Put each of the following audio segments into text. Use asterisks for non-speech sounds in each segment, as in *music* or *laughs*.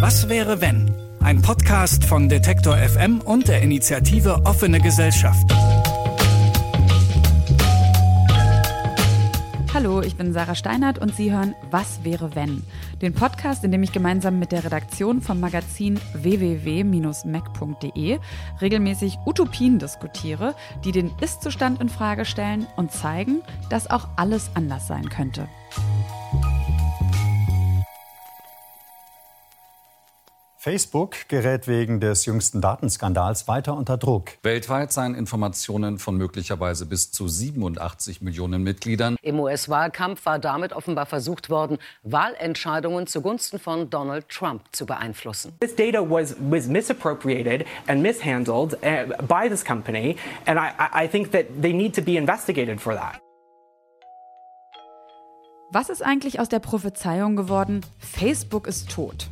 Was wäre wenn? Ein Podcast von Detektor FM und der Initiative Offene Gesellschaft. Hallo, ich bin Sarah Steinert und Sie hören Was wäre wenn? Den Podcast, in dem ich gemeinsam mit der Redaktion vom Magazin www.mac.de regelmäßig Utopien diskutiere, die den Ist-Zustand in Frage stellen und zeigen, dass auch alles anders sein könnte. Facebook gerät wegen des jüngsten Datenskandals weiter unter Druck. Weltweit seien Informationen von möglicherweise bis zu 87 Millionen Mitgliedern. Im US-Wahlkampf war damit offenbar versucht worden, Wahlentscheidungen zugunsten von Donald Trump zu beeinflussen. This data was, was misappropriated and mishandled uh, by this company, and I, I think that they need to be investigated for that. Was ist eigentlich aus der Prophezeiung geworden? Facebook ist tot.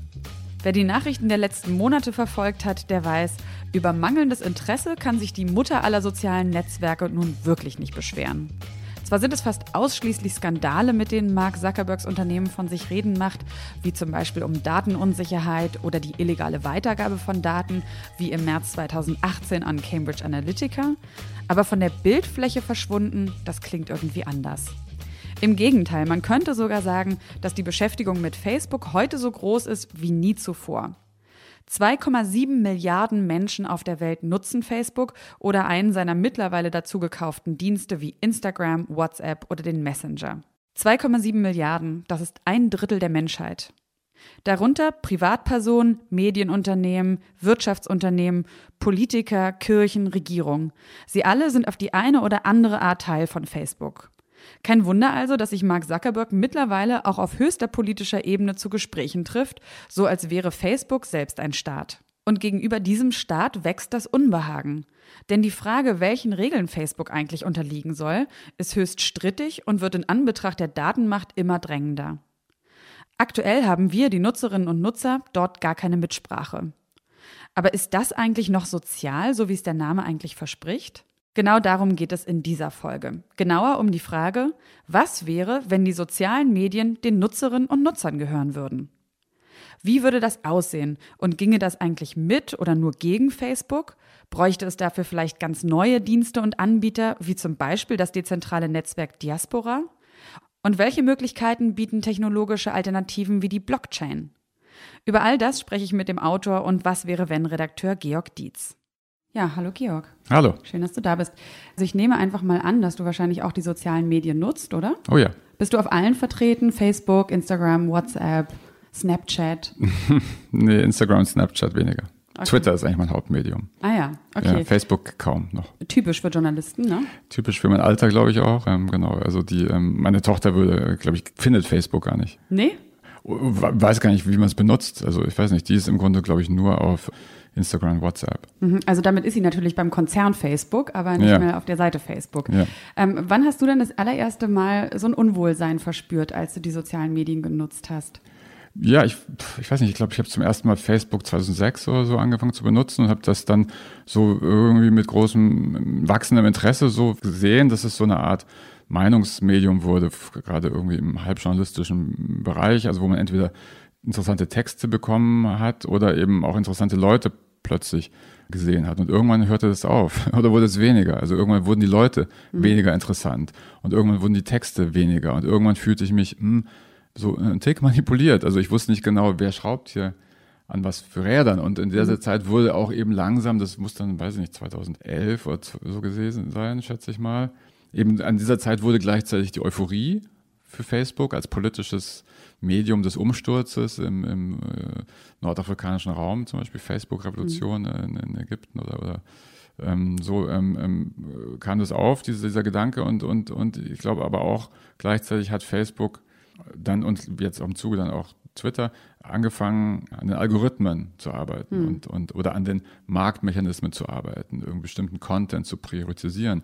Wer die Nachrichten der letzten Monate verfolgt hat, der weiß, über mangelndes Interesse kann sich die Mutter aller sozialen Netzwerke nun wirklich nicht beschweren. Zwar sind es fast ausschließlich Skandale, mit denen Mark Zuckerbergs Unternehmen von sich reden macht, wie zum Beispiel um Datenunsicherheit oder die illegale Weitergabe von Daten, wie im März 2018 an Cambridge Analytica, aber von der Bildfläche verschwunden, das klingt irgendwie anders. Im Gegenteil, man könnte sogar sagen, dass die Beschäftigung mit Facebook heute so groß ist wie nie zuvor. 2,7 Milliarden Menschen auf der Welt nutzen Facebook oder einen seiner mittlerweile dazu gekauften Dienste wie Instagram, WhatsApp oder den Messenger. 2,7 Milliarden, das ist ein Drittel der Menschheit. Darunter Privatpersonen, Medienunternehmen, Wirtschaftsunternehmen, Politiker, Kirchen, Regierungen. Sie alle sind auf die eine oder andere Art Teil von Facebook. Kein Wunder also, dass sich Mark Zuckerberg mittlerweile auch auf höchster politischer Ebene zu Gesprächen trifft, so als wäre Facebook selbst ein Staat. Und gegenüber diesem Staat wächst das Unbehagen. Denn die Frage, welchen Regeln Facebook eigentlich unterliegen soll, ist höchst strittig und wird in Anbetracht der Datenmacht immer drängender. Aktuell haben wir, die Nutzerinnen und Nutzer, dort gar keine Mitsprache. Aber ist das eigentlich noch sozial, so wie es der Name eigentlich verspricht? Genau darum geht es in dieser Folge. Genauer um die Frage, was wäre, wenn die sozialen Medien den Nutzerinnen und Nutzern gehören würden? Wie würde das aussehen und ginge das eigentlich mit oder nur gegen Facebook? Bräuchte es dafür vielleicht ganz neue Dienste und Anbieter, wie zum Beispiel das dezentrale Netzwerk Diaspora? Und welche Möglichkeiten bieten technologische Alternativen wie die Blockchain? Über all das spreche ich mit dem Autor und Was wäre wenn Redakteur Georg Dietz. Ja, hallo Georg. Hallo. Schön, dass du da bist. Also ich nehme einfach mal an, dass du wahrscheinlich auch die sozialen Medien nutzt, oder? Oh ja. Bist du auf allen vertreten? Facebook, Instagram, WhatsApp, Snapchat? *laughs* nee, Instagram und Snapchat weniger. Okay. Twitter ist eigentlich mein Hauptmedium. Ah ja, okay. Ja, Facebook kaum noch. Typisch für Journalisten, ne? Typisch für mein Alter, glaube ich auch. Ähm, genau. Also die, ähm, meine Tochter würde, glaube ich, findet Facebook gar nicht. Nee? Weiß gar nicht, wie man es benutzt. Also ich weiß nicht, die ist im Grunde, glaube ich, nur auf Instagram, WhatsApp. Mhm, also damit ist sie natürlich beim Konzern Facebook, aber nicht ja. mehr auf der Seite Facebook. Ja. Ähm, wann hast du denn das allererste Mal so ein Unwohlsein verspürt, als du die sozialen Medien genutzt hast? Ja, ich, ich weiß nicht, ich glaube, ich habe zum ersten Mal Facebook 2006 oder so angefangen zu benutzen und habe das dann so irgendwie mit großem wachsendem Interesse so gesehen, dass es so eine Art Meinungsmedium wurde, gerade irgendwie im halbjournalistischen Bereich, also wo man entweder interessante Texte bekommen hat oder eben auch interessante Leute plötzlich gesehen hat. Und irgendwann hörte das auf *laughs* oder wurde es weniger. Also irgendwann wurden die Leute mhm. weniger interessant und irgendwann wurden die Texte weniger und irgendwann fühlte ich mich mh, hm, so ein Tick manipuliert. Also ich wusste nicht genau, wer schraubt hier an was für Rädern. Und in dieser mhm. Zeit wurde auch eben langsam, das muss dann, weiß ich nicht, 2011 oder so gewesen sein, schätze ich mal. Eben an dieser Zeit wurde gleichzeitig die Euphorie für Facebook als politisches Medium des Umsturzes im, im äh, nordafrikanischen Raum, zum Beispiel Facebook-Revolution mhm. in, in, Ägypten oder, oder ähm, so ähm, ähm, kam das auf, diese, dieser Gedanke und, und, und ich glaube aber auch gleichzeitig hat Facebook dann und jetzt auch im Zuge dann auch Twitter angefangen, an den Algorithmen zu arbeiten mhm. und, und oder an den Marktmechanismen zu arbeiten, irgendeinen bestimmten Content zu priorisieren.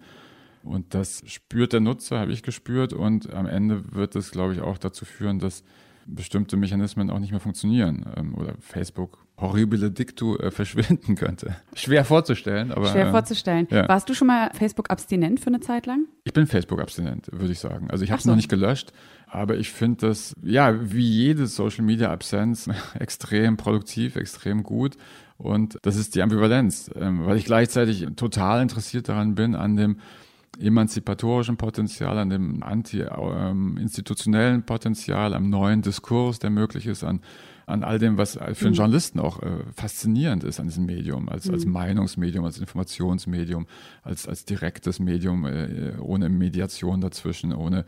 Und das spürt der Nutzer, habe ich gespürt. Und am Ende wird es, glaube ich, auch dazu führen, dass bestimmte Mechanismen auch nicht mehr funktionieren ähm, oder Facebook horribile Dictu äh, *laughs* verschwinden könnte. Schwer vorzustellen, aber. Schwer äh, vorzustellen. Ja. Warst du schon mal Facebook-abstinent für eine Zeit lang? Ich bin Facebook-abstinent, würde ich sagen. Also ich habe es so. noch nicht gelöscht, Aber ich finde das, ja, wie jede Social Media Absenz, *laughs* extrem produktiv, extrem gut. Und das ist die Ambivalenz, ähm, weil ich gleichzeitig total interessiert daran bin, an dem emanzipatorischen Potenzial, an dem anti-institutionellen ähm, Potenzial, am neuen Diskurs, der möglich ist, an, an all dem, was für einen mhm. Journalisten auch äh, faszinierend ist an diesem Medium, als, als mhm. Meinungsmedium, als Informationsmedium, als, als direktes Medium, äh, ohne Mediation dazwischen, ohne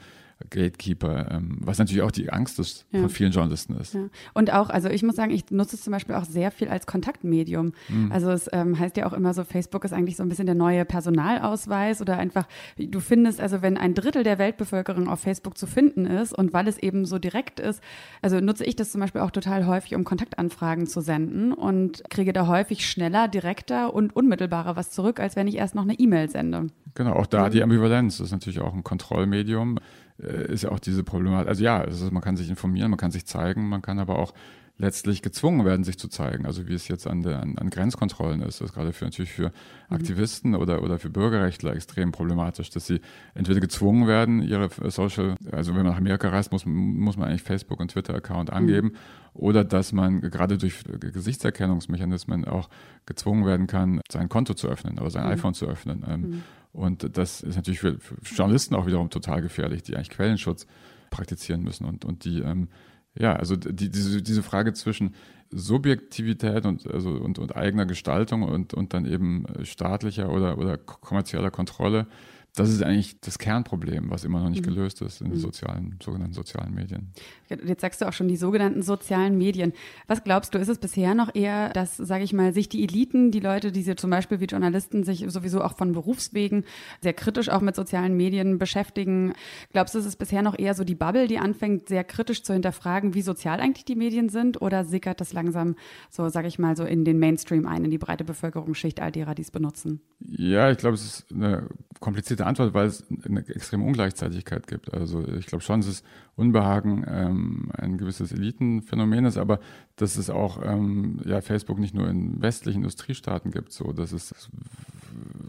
Gatekeeper, ähm, was natürlich auch die Angst ist, ja. von vielen Journalisten ist. Ja. Und auch, also ich muss sagen, ich nutze es zum Beispiel auch sehr viel als Kontaktmedium. Mhm. Also es ähm, heißt ja auch immer so, Facebook ist eigentlich so ein bisschen der neue Personalausweis oder einfach, du findest, also wenn ein Drittel der Weltbevölkerung auf Facebook zu finden ist und weil es eben so direkt ist, also nutze ich das zum Beispiel auch total häufig, um Kontaktanfragen zu senden und kriege da häufig schneller, direkter und unmittelbarer was zurück, als wenn ich erst noch eine E-Mail sende. Genau, auch da mhm. die Ambivalenz. Ist natürlich auch ein Kontrollmedium. Äh, ist ja auch diese Problematik. Also ja, also man kann sich informieren, man kann sich zeigen, man kann aber auch letztlich gezwungen werden, sich zu zeigen. Also wie es jetzt an, der, an, an Grenzkontrollen ist. Das ist gerade für, natürlich für mhm. Aktivisten oder, oder für Bürgerrechtler extrem problematisch, dass sie entweder gezwungen werden, ihre Social, also wenn man nach Amerika reist, muss, muss man eigentlich Facebook- und Twitter-Account mhm. angeben. Mhm. Oder dass man gerade durch Gesichtserkennungsmechanismen auch gezwungen werden kann, sein Konto zu öffnen oder sein mhm. iPhone zu öffnen. Ähm, mhm. Und das ist natürlich für, für, Journalisten auch wiederum total gefährlich, die eigentlich Quellenschutz praktizieren müssen und, und die, ähm, ja, also die, diese, diese Frage zwischen Subjektivität und, also, und, und eigener Gestaltung und, und dann eben staatlicher oder, oder kommerzieller Kontrolle das ist eigentlich das Kernproblem, was immer noch nicht mhm. gelöst ist in den mhm. sozialen, sogenannten sozialen Medien. Jetzt sagst du auch schon die sogenannten sozialen Medien. Was glaubst du, ist es bisher noch eher, dass, sage ich mal, sich die Eliten, die Leute, die sie zum Beispiel wie Journalisten sich sowieso auch von Berufswegen sehr kritisch auch mit sozialen Medien beschäftigen, glaubst du, ist es bisher noch eher so die Bubble, die anfängt, sehr kritisch zu hinterfragen, wie sozial eigentlich die Medien sind? Oder sickert das langsam so, sage ich mal, so in den Mainstream ein, in die breite Bevölkerungsschicht all derer, die es benutzen? Ja, ich glaube, es ist eine komplizierte komplizierte Antwort, weil es eine extreme Ungleichzeitigkeit gibt. Also ich glaube schon, dass es Unbehagen ähm, ein gewisses Elitenphänomen ist, aber dass es auch ähm, ja, Facebook nicht nur in westlichen Industriestaaten gibt, so dass es, es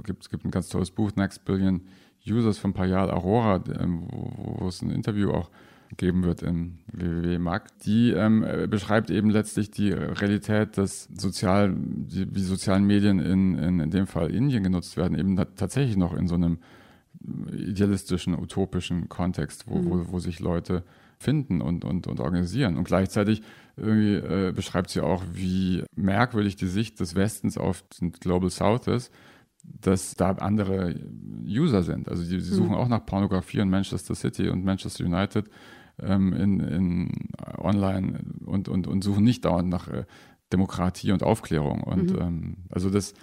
gibt, es gibt ein ganz tolles Buch, Next Billion Users von Payal Aurora, ähm, wo, wo es ein Interview auch geben wird im www.mag. Die ähm, beschreibt eben letztlich die Realität, dass sozial, die, die sozialen Medien in, in, in dem Fall Indien genutzt werden, eben tatsächlich noch in so einem idealistischen, utopischen Kontext, wo, mhm. wo, wo sich Leute finden und, und, und organisieren. Und gleichzeitig irgendwie äh, beschreibt sie auch, wie merkwürdig die Sicht des Westens auf den Global South ist, dass da andere User sind. Also die, sie suchen mhm. auch nach Pornografie in Manchester City und Manchester United ähm, in, in online und, und, und suchen nicht dauernd nach äh, Demokratie und Aufklärung. Und mhm. ähm, also das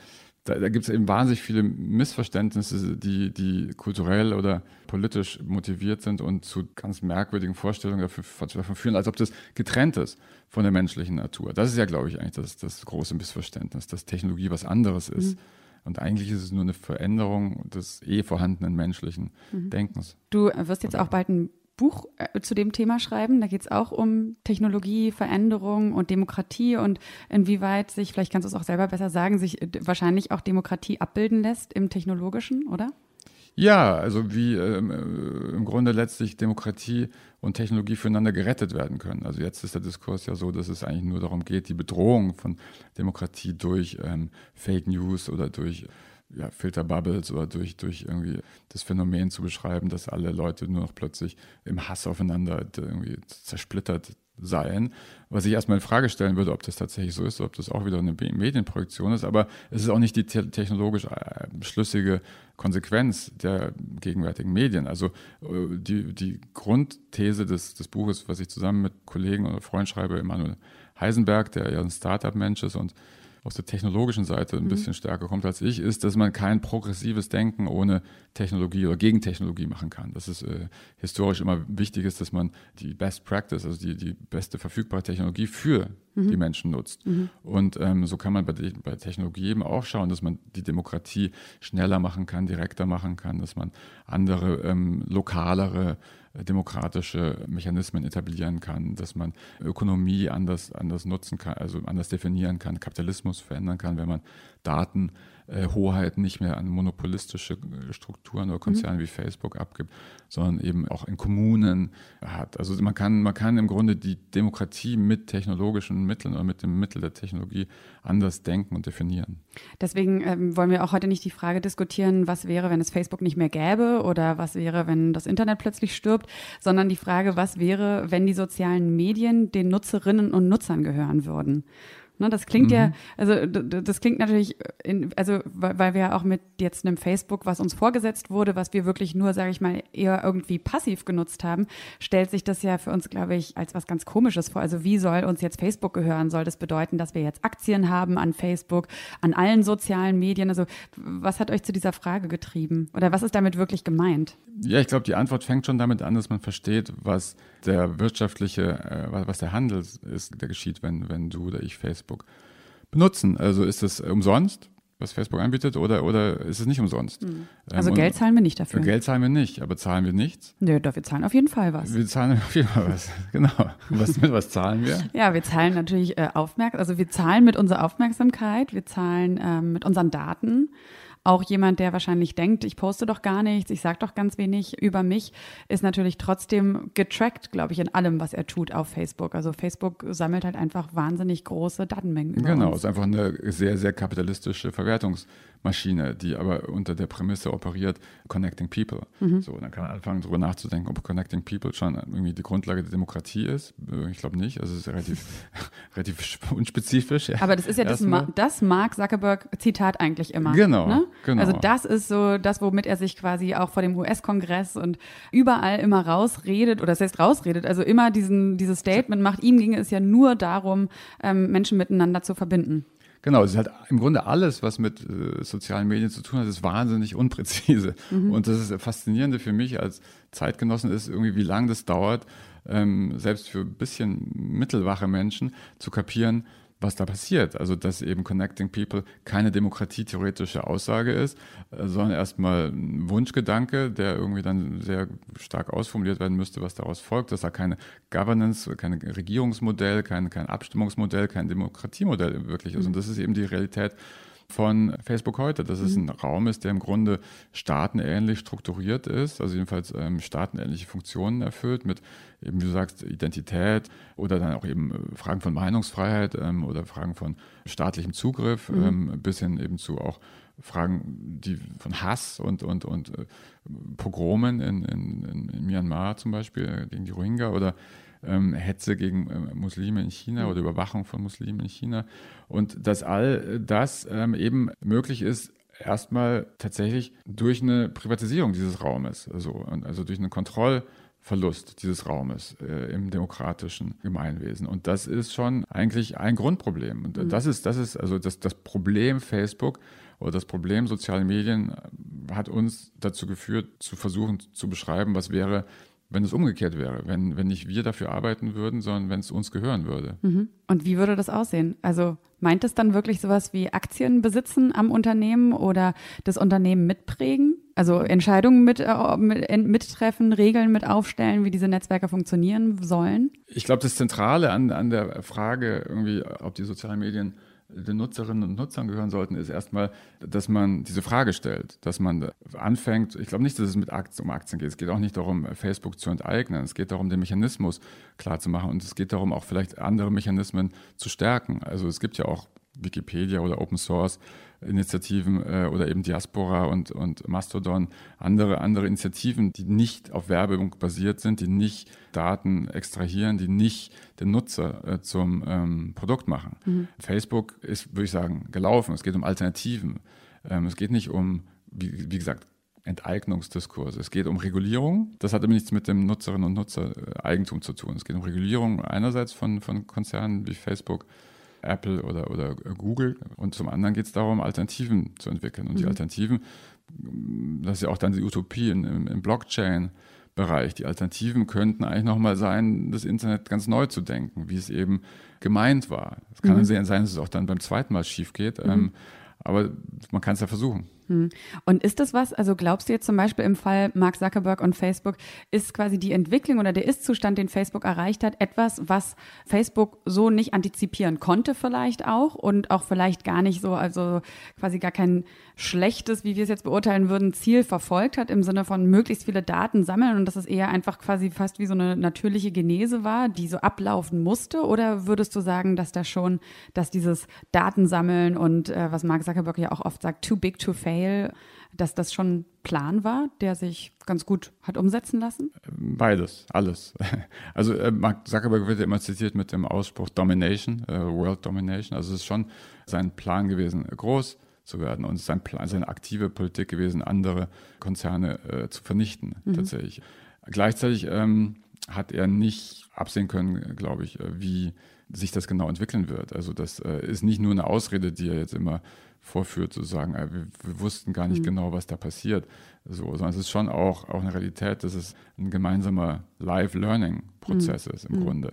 da, da gibt es eben wahnsinnig viele Missverständnisse, die, die kulturell oder politisch motiviert sind und zu ganz merkwürdigen Vorstellungen dafür, dafür führen, als ob das getrennt ist von der menschlichen Natur. Das ist ja, glaube ich, eigentlich das, das große Missverständnis, dass Technologie was anderes ist. Mhm. Und eigentlich ist es nur eine Veränderung des eh vorhandenen menschlichen mhm. Denkens. Du wirst jetzt auch bald ein Buch äh, zu dem Thema schreiben. Da geht es auch um Technologie, Veränderung und Demokratie und inwieweit sich, vielleicht kannst du es auch selber besser sagen, sich äh, wahrscheinlich auch Demokratie abbilden lässt im Technologischen, oder? Ja, also wie ähm, äh, im Grunde letztlich Demokratie und Technologie füreinander gerettet werden können. Also jetzt ist der Diskurs ja so, dass es eigentlich nur darum geht, die Bedrohung von Demokratie durch ähm, Fake News oder durch ja, Filterbubbles oder durch, durch irgendwie das Phänomen zu beschreiben, dass alle Leute nur noch plötzlich im Hass aufeinander irgendwie zersplittert seien. Was ich erstmal in Frage stellen würde, ob das tatsächlich so ist, ob das auch wieder eine Medienprojektion ist, aber es ist auch nicht die technologisch äh, schlüssige Konsequenz der gegenwärtigen Medien. Also äh, die, die Grundthese des, des Buches, was ich zusammen mit Kollegen oder Freund schreibe, Emanuel Heisenberg, der ja ein Startup-Mensch ist und aus der technologischen Seite ein mhm. bisschen stärker kommt als ich, ist, dass man kein progressives Denken ohne Technologie oder gegen Technologie machen kann. Das ist äh, historisch immer wichtig ist, dass man die Best Practice, also die, die beste verfügbare Technologie für mhm. die Menschen nutzt. Mhm. Und ähm, so kann man bei, bei Technologie eben auch schauen, dass man die Demokratie schneller machen kann, direkter machen kann, dass man andere ähm, lokalere demokratische Mechanismen etablieren kann, dass man Ökonomie anders, anders nutzen kann, also anders definieren kann, Kapitalismus verändern kann, wenn man Daten äh, Hoheit nicht mehr an monopolistische äh, Strukturen oder Konzerne mhm. wie Facebook abgibt, sondern eben auch in Kommunen hat. Also man kann, man kann im Grunde die Demokratie mit technologischen Mitteln oder mit dem Mittel der Technologie anders denken und definieren. Deswegen ähm, wollen wir auch heute nicht die Frage diskutieren, was wäre, wenn es Facebook nicht mehr gäbe oder was wäre, wenn das Internet plötzlich stirbt, sondern die Frage, was wäre, wenn die sozialen Medien den Nutzerinnen und Nutzern gehören würden. Ne, das klingt mhm. ja, also das klingt natürlich, in, also weil wir ja auch mit jetzt einem Facebook, was uns vorgesetzt wurde, was wir wirklich nur, sage ich mal, eher irgendwie passiv genutzt haben, stellt sich das ja für uns, glaube ich, als was ganz Komisches vor. Also wie soll uns jetzt Facebook gehören? Soll das bedeuten, dass wir jetzt Aktien haben an Facebook, an allen sozialen Medien? Also was hat euch zu dieser Frage getrieben? Oder was ist damit wirklich gemeint? Ja, ich glaube, die Antwort fängt schon damit an, dass man versteht, was der wirtschaftliche, äh, was der Handel ist, der geschieht, wenn, wenn du oder ich Facebook benutzen. Also ist es umsonst, was Facebook anbietet, oder, oder ist es nicht umsonst? Mhm. Also ähm, Geld zahlen wir nicht dafür. Geld zahlen wir nicht, aber zahlen wir nichts? Nö, doch, wir zahlen auf jeden Fall was. Wir zahlen auf jeden Fall was, *laughs* genau. Was, mit was zahlen wir? Ja, wir zahlen natürlich äh, Aufmerksamkeit, also wir zahlen mit unserer Aufmerksamkeit, wir zahlen ähm, mit unseren Daten auch jemand, der wahrscheinlich denkt, ich poste doch gar nichts, ich sage doch ganz wenig über mich, ist natürlich trotzdem getrackt, glaube ich, in allem, was er tut auf Facebook. Also Facebook sammelt halt einfach wahnsinnig große Datenmengen. Über genau, es ist einfach eine sehr, sehr kapitalistische Verwertungs- Maschine, die aber unter der Prämisse operiert, Connecting People. Mhm. So, dann kann man anfangen, darüber nachzudenken, ob Connecting People schon irgendwie die Grundlage der Demokratie ist. Ich glaube nicht. Also es ist relativ, *laughs* relativ unspezifisch. *laughs* Aber das ist ja das, das Mark Zuckerberg-Zitat eigentlich immer. Genau, ne? genau. Also das ist so das, womit er sich quasi auch vor dem US-Kongress und überall immer rausredet, oder das heißt rausredet, also immer diesen, dieses Statement macht. Ihm ging es ja nur darum, ähm, Menschen miteinander zu verbinden. Genau, es ist halt im Grunde alles, was mit äh, sozialen Medien zu tun hat, ist wahnsinnig unpräzise. Mhm. Und das ist das Faszinierende für mich als Zeitgenossen ist irgendwie, wie lange das dauert, ähm, selbst für ein bisschen mittelwache Menschen zu kapieren, was da passiert. Also, dass eben Connecting People keine demokratietheoretische Aussage ist, äh, sondern erstmal ein Wunschgedanke, der irgendwie dann sehr stark ausformuliert werden müsste, was daraus folgt, dass da keine Governance, kein Regierungsmodell, kein, kein Abstimmungsmodell, kein Demokratiemodell wirklich ist. Und das ist eben die Realität von Facebook heute, dass es mhm. ein Raum ist, der im Grunde staatenähnlich strukturiert ist, also jedenfalls ähm, staatenähnliche Funktionen erfüllt mit eben, wie du sagst, Identität oder dann auch eben äh, Fragen von Meinungsfreiheit ähm, oder Fragen von staatlichem Zugriff mhm. ähm, bis hin eben zu auch Fragen die von Hass und, und, und äh, Pogromen in, in, in Myanmar zum Beispiel gegen die Rohingya oder ähm, Hetze gegen äh, Muslime in China oder Überwachung von Muslimen in China. Und dass all das ähm, eben möglich ist, erstmal tatsächlich durch eine Privatisierung dieses Raumes, also, also durch einen Kontrollverlust dieses Raumes äh, im demokratischen Gemeinwesen. Und das ist schon eigentlich ein Grundproblem. Und mhm. das ist, das ist also das, das Problem Facebook oder das Problem soziale Medien hat uns dazu geführt, zu versuchen zu beschreiben, was wäre, wenn es umgekehrt wäre, wenn, wenn nicht wir dafür arbeiten würden, sondern wenn es uns gehören würde. Mhm. Und wie würde das aussehen? Also meint es dann wirklich sowas wie Aktien besitzen am Unternehmen oder das Unternehmen mitprägen? Also Entscheidungen mit, äh, mit, mittreffen, Regeln mit aufstellen, wie diese Netzwerke funktionieren sollen? Ich glaube, das Zentrale an, an der Frage, irgendwie, ob die sozialen Medien den Nutzerinnen und Nutzern gehören sollten, ist erstmal, dass man diese Frage stellt, dass man anfängt, ich glaube nicht, dass es mit Aktien, um Aktien geht, es geht auch nicht darum, Facebook zu enteignen, es geht darum, den Mechanismus klarzumachen. Und es geht darum, auch vielleicht andere Mechanismen zu stärken. Also es gibt ja auch Wikipedia oder Open Source Initiativen äh, oder eben Diaspora und, und Mastodon, andere, andere Initiativen, die nicht auf Werbung basiert sind, die nicht Daten extrahieren, die nicht den Nutzer äh, zum ähm, Produkt machen. Mhm. Facebook ist, würde ich sagen, gelaufen. Es geht um Alternativen. Ähm, es geht nicht um, wie, wie gesagt, Enteignungsdiskurse. Es geht um Regulierung. Das hat aber nichts mit dem Nutzerinnen und Nutzer äh, Eigentum zu tun. Es geht um Regulierung einerseits von, von Konzernen wie Facebook, Apple oder, oder Google. Und zum anderen geht es darum, Alternativen zu entwickeln. Und mhm. die Alternativen, das ist ja auch dann die Utopie im, im Blockchain. Bereich. Die Alternativen könnten eigentlich nochmal sein, das Internet ganz neu zu denken, wie es eben gemeint war. Es kann mhm. sein, dass es auch dann beim zweiten Mal schief geht, mhm. ähm, aber man kann es ja versuchen. Hm. Und ist das was, also glaubst du jetzt zum Beispiel im Fall Mark Zuckerberg und Facebook, ist quasi die Entwicklung oder der Ist-Zustand, den Facebook erreicht hat, etwas, was Facebook so nicht antizipieren konnte vielleicht auch und auch vielleicht gar nicht so, also quasi gar kein schlechtes, wie wir es jetzt beurteilen würden, Ziel verfolgt hat, im Sinne von möglichst viele Daten sammeln und dass es eher einfach quasi fast wie so eine natürliche Genese war, die so ablaufen musste? Oder würdest du sagen, dass da schon, dass dieses Datensammeln und äh, was Mark Zuckerberg ja auch oft sagt, too big to fail, Mail, dass das schon Plan war, der sich ganz gut hat umsetzen lassen? Beides, alles. *laughs* Also äh, Mark Zuckerberg wird ja immer zitiert mit dem Ausspruch Domination, äh, World Domination. Also es ist schon sein Plan gewesen, groß zu werden und sein Plan, seine aktive Politik gewesen, andere Konzerne äh, zu vernichten, mhm. tatsächlich. Gleichzeitig ähm, hat er nicht absehen können, glaube ich, äh, wie sich das genau entwickeln wird. Also das äh, ist nicht nur eine Ausrede, die er jetzt immer vorführt, zu sagen, wir, wir, wussten gar nicht mhm. genau, was da passiert. So, sondern es ist schon auch, auch eine Realität, dass es ein gemeinsamer Live-Learning-Prozess mhm. ist im mhm. Grunde.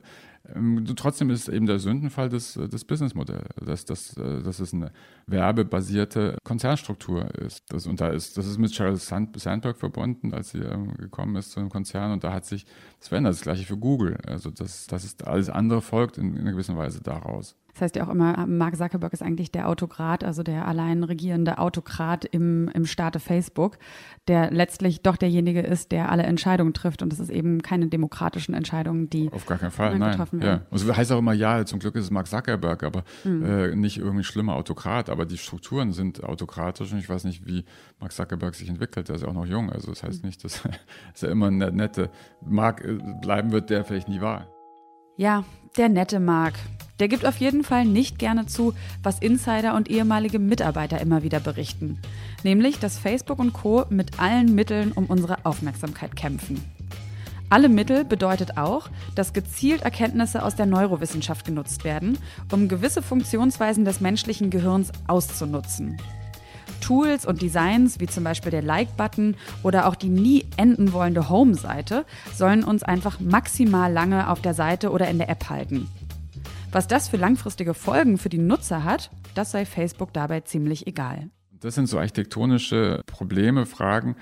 Ähm, trotzdem ist eben der Sündenfall des, des Businessmodells, dass, dass, äh, dass es eine werbebasierte Konzernstruktur ist. Das, und da ist, das ist mit Sheryl Sandberg verbunden, als sie ähm, gekommen ist zu einem Konzern und da hat sich das verändert. Das gleiche für Google. Also das, das ist alles andere folgt in, in einer gewissen Weise daraus. Das heißt ja auch immer, Mark Zuckerberg ist eigentlich der Autokrat, also der allein regierende Autokrat im, im Staate Facebook, der letztlich doch derjenige ist, der alle Entscheidungen trifft. Und das ist eben keine demokratischen Entscheidungen, die auf gar keinen Fall nein. getroffen werden. Ja. Und es heißt auch immer, ja, zum Glück ist es Mark Zuckerberg, aber mhm. äh, nicht irgendwie schlimmer Autokrat. Aber die Strukturen sind autokratisch und ich weiß nicht, wie Mark Zuckerberg sich entwickelt. Der ist ja auch noch jung. Also das heißt nicht, dass, *laughs* dass er immer ein nette Mark äh, bleiben wird, der vielleicht nie war. Ja, der nette Mark. Der gibt auf jeden Fall nicht gerne zu, was Insider und ehemalige Mitarbeiter immer wieder berichten. Nämlich, dass Facebook und Co. mit allen Mitteln um unsere Aufmerksamkeit kämpfen. Alle Mittel bedeutet auch, dass gezielt Erkenntnisse aus der Neurowissenschaft genutzt werden, um gewisse Funktionsweisen des menschlichen Gehirns auszunutzen. Tools und Designs, wie zum Beispiel der Like-Button oder auch die nie enden wollende Home-Seite, sollen uns einfach maximal lange auf der Seite oder in der App halten. Was das für langfristige Folgen für die Nutzer hat, das sei Facebook dabei ziemlich egal. Das sind so architektonische Probleme, Fragen,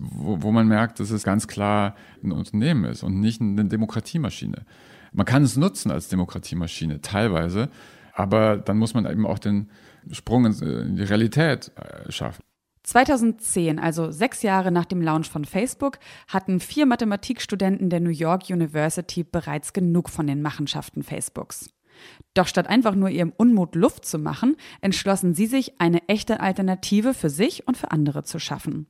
wo, wo man merkt, dass es ganz klar ein Unternehmen ist und nicht eine Demokratiemaschine. Man kann es nutzen als Demokratiemaschine, teilweise, aber dann muss man eben auch den Sprung in die Realität äh, schaffen. 2010, also sechs Jahre nach dem Launch von Facebook, hatten vier Mathematikstudenten der New York University bereits genug von den Machenschaften Facebooks. Doch statt einfach nur ihrem Unmut Luft zu machen, entschlossen sie sich, eine echte Alternative für sich und für andere zu schaffen.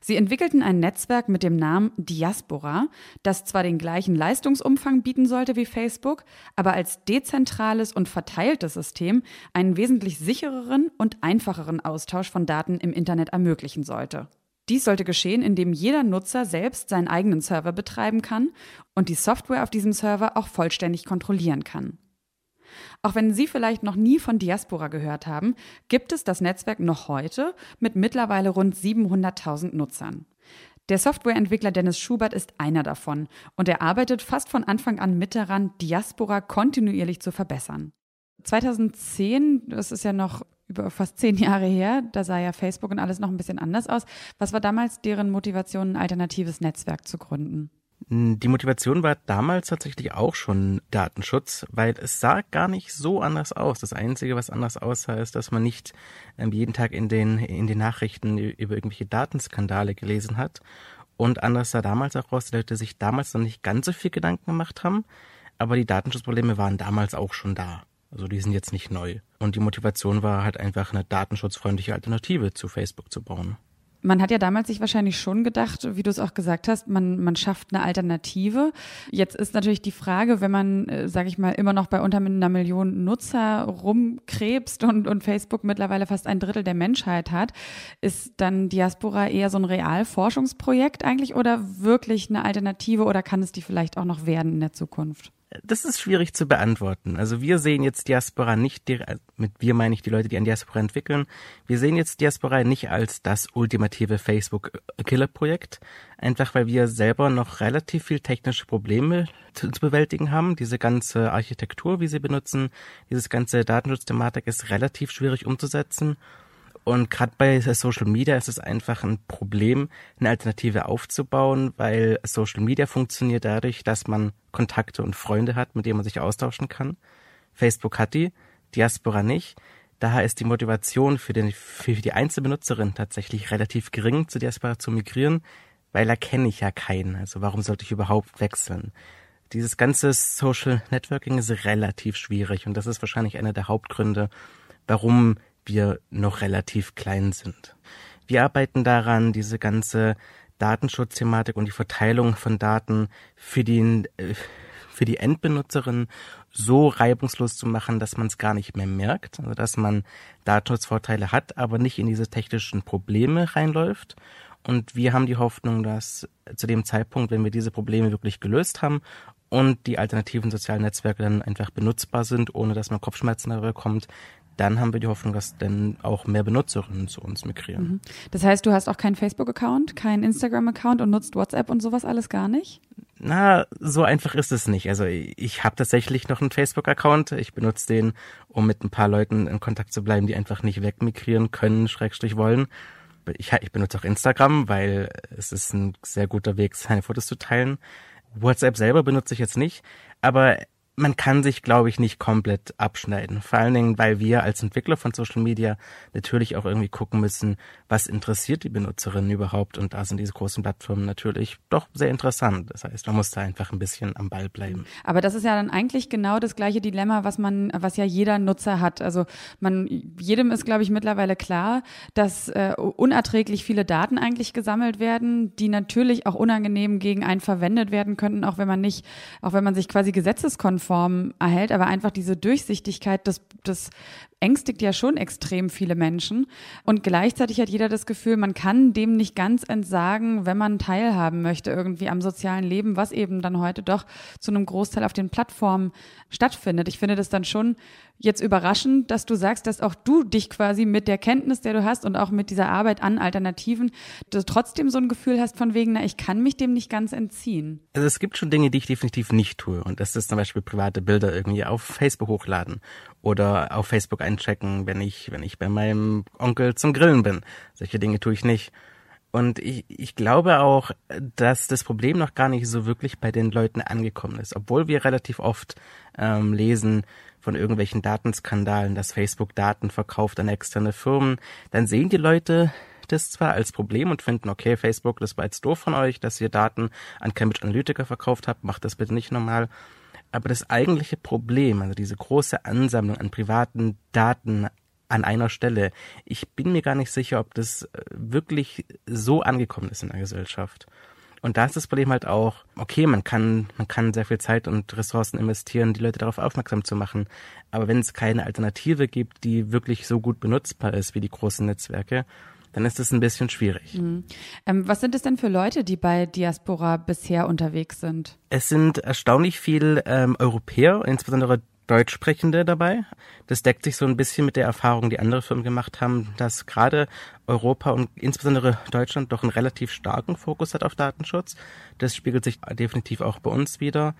Sie entwickelten ein Netzwerk mit dem Namen Diaspora, das zwar den gleichen Leistungsumfang bieten sollte wie Facebook, aber als dezentrales und verteiltes System einen wesentlich sichereren und einfacheren Austausch von Daten im Internet ermöglichen sollte. Dies sollte geschehen, indem jeder Nutzer selbst seinen eigenen Server betreiben kann und die Software auf diesem Server auch vollständig kontrollieren kann. Auch wenn Sie vielleicht noch nie von Diaspora gehört haben, gibt es das Netzwerk noch heute mit mittlerweile rund 700.000 Nutzern. Der Softwareentwickler Dennis Schubert ist einer davon und er arbeitet fast von Anfang an mit daran, Diaspora kontinuierlich zu verbessern. 2010, das ist ja noch über fast zehn Jahre her, da sah ja Facebook und alles noch ein bisschen anders aus. Was war damals deren Motivation, ein alternatives Netzwerk zu gründen? Die Motivation war damals tatsächlich auch schon Datenschutz, weil es sah gar nicht so anders aus. Das Einzige, was anders aussah, ist, dass man nicht ähm, jeden Tag in den, in den Nachrichten über irgendwelche Datenskandale gelesen hat. Und anders sah damals auch aus, dass Leute sich damals noch nicht ganz so viel Gedanken gemacht haben, aber die Datenschutzprobleme waren damals auch schon da. Also die sind jetzt nicht neu. Und die Motivation war halt einfach eine datenschutzfreundliche Alternative zu Facebook zu bauen man hat ja damals sich wahrscheinlich schon gedacht, wie du es auch gesagt hast, man, man schafft eine Alternative. Jetzt ist natürlich die Frage, wenn man, äh, sage ich mal, immer noch bei unter einer Million Nutzer rumkrebst und, und Facebook mittlerweile fast ein Drittel der Menschheit hat, ist dann Diaspora eher so ein Realforschungsprojekt eigentlich oder wirklich eine Alternative oder kann es die vielleicht auch noch werden in der Zukunft? Das ist schwierig zu beantworten. Also wir sehen jetzt Diaspora nicht, mit wir meine ich die Leute, die an Diaspora entwickeln, wir sehen jetzt Diaspora nicht als das ultimative Facebook-Killer-Projekt, einfach weil wir selber noch relativ viel technische Probleme zu, zu, bewältigen haben. Diese ganze Architektur, wie sie benutzen, dieses ganze Datenschutzthematik ist relativ schwierig umzusetzen Und gerade bei Social Media ist es einfach ein Problem, eine Alternative aufzubauen, weil Social Media funktioniert dadurch, dass man Kontakte und Freunde hat, mit denen man sich austauschen kann. Facebook hat die, Diaspora nicht. Daher ist die Motivation für, den, für die Einzelbenutzerin tatsächlich relativ gering, zu Diaspora zu migrieren, weil da kenne ich ja keinen. Also warum sollte ich überhaupt wechseln? Dieses ganze Social Networking ist relativ schwierig und das ist wahrscheinlich einer der Hauptgründe, warum wir noch relativ klein sind. Wir arbeiten daran, diese ganze Datenschutzthematik und die Verteilung von Daten für die, äh, für die Endbenutzerin so reibungslos zu machen, dass man es gar nicht mehr merkt, also dass man Datenschutzvorteile hat, aber nicht in diese technischen Probleme reinläuft. Und wir haben die Hoffnung, dass zu dem Zeitpunkt, wenn wir diese Probleme wirklich gelöst haben und die alternativen sozialen Netzwerke dann einfach benutzbar sind, ohne dass man Kopfschmerzen darüber bekommt, dann haben wir die Hoffnung, dass dann auch mehr Benutzerinnen zu uns migrieren. Mhm. Das heißt, du hast auch keinen Facebook-Account, keinen Instagram-Account und nutzt WhatsApp und sowas alles gar nicht? Na, so einfach ist es nicht. Also ich habe tatsächlich noch einen Facebook-Account. Ich benutze den, um mit ein paar Leuten in Kontakt zu bleiben, die einfach nicht wegmigrieren können, Schrägstrich wollen. Ich, ich benutze auch Instagram, weil es ist ein sehr guter Weg, seine Fotos zu teilen. WhatsApp selber benutze ich jetzt nicht, aber man kann sich, glaube ich, nicht komplett abschneiden. Vor allen Dingen, weil wir als Entwickler von Social Media natürlich auch irgendwie gucken müssen, was interessiert die Benutzerinnen überhaupt. Und da sind diese großen Plattformen natürlich doch sehr interessant. Das heißt, man muss da einfach ein bisschen am Ball bleiben. Aber das ist ja dann eigentlich genau das gleiche Dilemma, was man, was ja jeder Nutzer hat. Also man, jedem ist, glaube ich, mittlerweile klar, dass äh, unerträglich viele Daten eigentlich gesammelt werden, die natürlich auch unangenehm gegen einen verwendet werden könnten, auch wenn man nicht, auch wenn man sich quasi gesetzeskonform Form erhält, aber einfach diese Durchsichtigkeit, das, das ängstigt ja schon extrem viele Menschen. Und gleichzeitig hat jeder das Gefühl, man kann dem nicht ganz entsagen, wenn man teilhaben möchte irgendwie am sozialen Leben, was eben dann heute doch zu einem Großteil auf den Plattformen stattfindet. Ich finde das dann schon jetzt überraschend, dass du sagst, dass auch du dich quasi mit der Kenntnis, der du hast und auch mit dieser Arbeit an Alternativen, du trotzdem so ein Gefühl hast von wegen, na, ich kann mich dem nicht ganz entziehen. Also es gibt schon Dinge, die ich definitiv nicht tue. Und das ist zum Beispiel private Bilder irgendwie auf Facebook hochladen oder auf Facebook einchecken, wenn ich, wenn ich bei meinem Onkel zum Grillen bin. Solche Dinge tue ich nicht. Und ich, ich glaube auch, dass das Problem noch gar nicht so wirklich bei den Leuten angekommen ist. Obwohl wir relativ oft ähm, lesen von irgendwelchen Datenskandalen, dass Facebook Daten verkauft an externe Firmen, dann sehen die Leute das zwar als Problem und finden, okay, Facebook, das war jetzt doof von euch, dass ihr Daten an Cambridge Analytica verkauft habt, macht das bitte nicht normal. Aber das eigentliche Problem, also diese große Ansammlung an privaten Daten an einer Stelle, ich bin mir gar nicht sicher, ob das äh, wirklich so angekommen ist in der Gesellschaft. Und da ist das Problem halt auch, okay, man kann, man kann sehr viel Zeit und Ressourcen investieren, die Leute darauf aufmerksam zu machen. Aber wenn es keine Alternative gibt, die wirklich so gut benutzbar ist wie die großen Netzwerke, dann ist es ein bisschen schwierig. Mhm. Ähm, was sind es denn für Leute, die bei Diaspora bisher unterwegs sind? Es sind erstaunlich viel ähm, Europäer, insbesondere Deutschsprechende dabei. Das deckt sich so ein bisschen mit der Erfahrung, die andere Firmen gemacht haben, dass gerade Europa und insbesondere Deutschland doch einen relativ starken Fokus hat auf Datenschutz. Das spiegelt sich definitiv auch bei uns wieder.